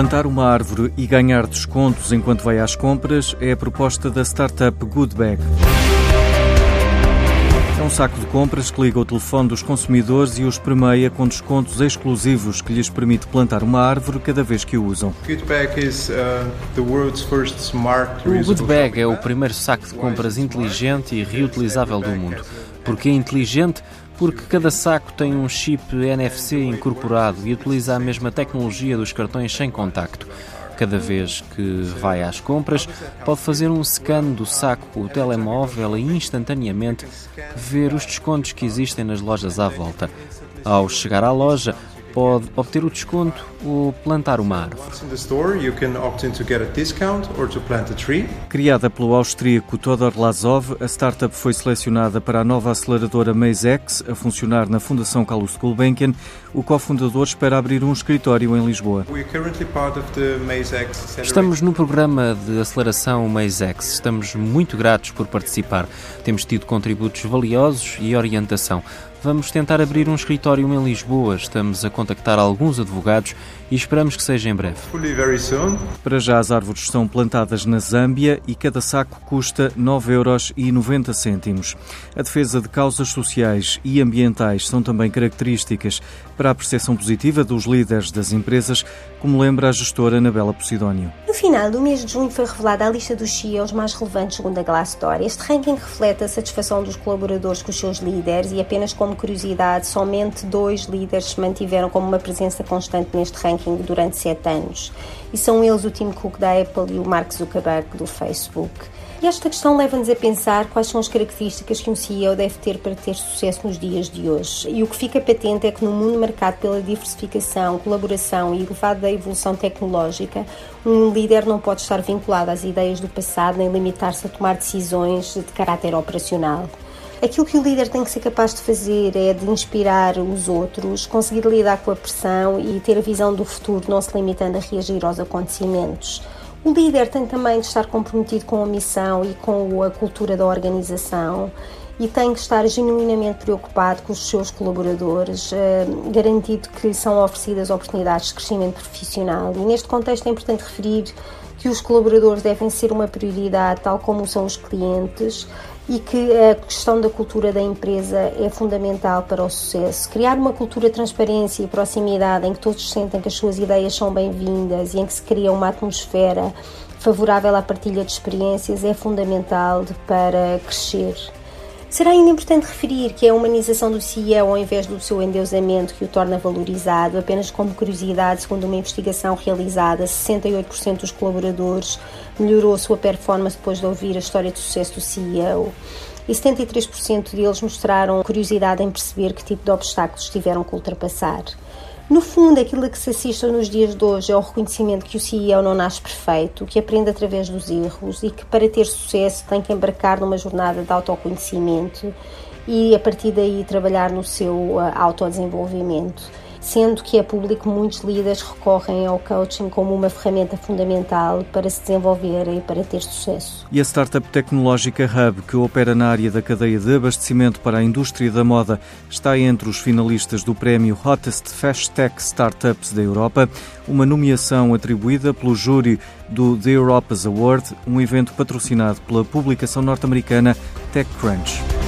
Plantar uma árvore e ganhar descontos enquanto vai às compras é a proposta da startup Goodbag. É um saco de compras que liga o telefone dos consumidores e os permeia com descontos exclusivos que lhes permite plantar uma árvore cada vez que o usam. Uh, o Goodbag é o primeiro saco de compras inteligente e reutilizável do mundo. Porque é inteligente? Porque cada saco tem um chip NFC incorporado e utiliza a mesma tecnologia dos cartões sem contacto. Cada vez que vai às compras, pode fazer um scan do saco com o telemóvel e instantaneamente ver os descontos que existem nas lojas à volta. Ao chegar à loja, pode obter o desconto ou plantar uma árvore. Criada pelo austríaco Todor Lazov, a startup foi selecionada para a nova aceleradora MazeX, a funcionar na Fundação Carlos Gulbenkian. O cofundador espera abrir um escritório em Lisboa. Estamos no programa de aceleração MazeX. Estamos muito gratos por participar. Temos tido contributos valiosos e orientação. Vamos tentar abrir um escritório em Lisboa. Estamos a contactar alguns advogados e esperamos que seja em breve. Para já as árvores estão plantadas na Zâmbia e cada saco custa 9,90 euros. A defesa de causas sociais e ambientais são também características para a percepção positiva dos líderes das empresas, como lembra a gestora Anabela Posidónio. No final do mês de junho foi revelada a lista dos CEOs mais relevantes segundo a Glassdoor. Este ranking reflete a satisfação dos colaboradores com os seus líderes e apenas como curiosidade, somente dois líderes se mantiveram como uma presença constante neste ranking durante sete anos. E são eles o Tim Cook da Apple e o Mark Zuckerberg do Facebook. E esta questão leva-nos a pensar quais são as características que um CEO deve ter para ter sucesso nos dias de hoje. E o que fica patente é que no mundo marcado pela diversificação, colaboração e elevada evolução tecnológica, um líder não pode estar vinculado às ideias do passado nem limitar-se a tomar decisões de caráter operacional. Aquilo que o líder tem que ser capaz de fazer é de inspirar os outros, conseguir lidar com a pressão e ter a visão do futuro, não se limitando a reagir aos acontecimentos. O líder tem também de estar comprometido com a missão e com a cultura da organização e tem que estar genuinamente preocupado com os seus colaboradores, eh, garantido que são oferecidas oportunidades de crescimento profissional. E neste contexto é importante referir que os colaboradores devem ser uma prioridade, tal como são os clientes, e que a questão da cultura da empresa é fundamental para o sucesso. Criar uma cultura de transparência e proximidade em que todos sentem que as suas ideias são bem-vindas e em que se cria uma atmosfera favorável à partilha de experiências é fundamental para crescer. Será ainda importante referir que a humanização do CEO ao invés do seu endeusamento que o torna valorizado. Apenas como curiosidade, segundo uma investigação realizada, 68% dos colaboradores melhorou sua performance depois de ouvir a história de sucesso do CEO. E 73% deles mostraram curiosidade em perceber que tipo de obstáculos tiveram que ultrapassar. No fundo, aquilo a que se assiste nos dias de hoje é o reconhecimento que o CEO não nasce perfeito, que aprende através dos erros e que para ter sucesso tem que embarcar numa jornada de autoconhecimento e a partir daí trabalhar no seu uh, autodesenvolvimento sendo que é público muitos líderes recorrem ao coaching como uma ferramenta fundamental para se desenvolverem e para ter sucesso. E a startup tecnológica Hub, que opera na área da cadeia de abastecimento para a indústria da moda, está entre os finalistas do prémio Hottest Fast Tech Startups da Europa, uma nomeação atribuída pelo júri do The Europa's Award, um evento patrocinado pela publicação norte-americana TechCrunch.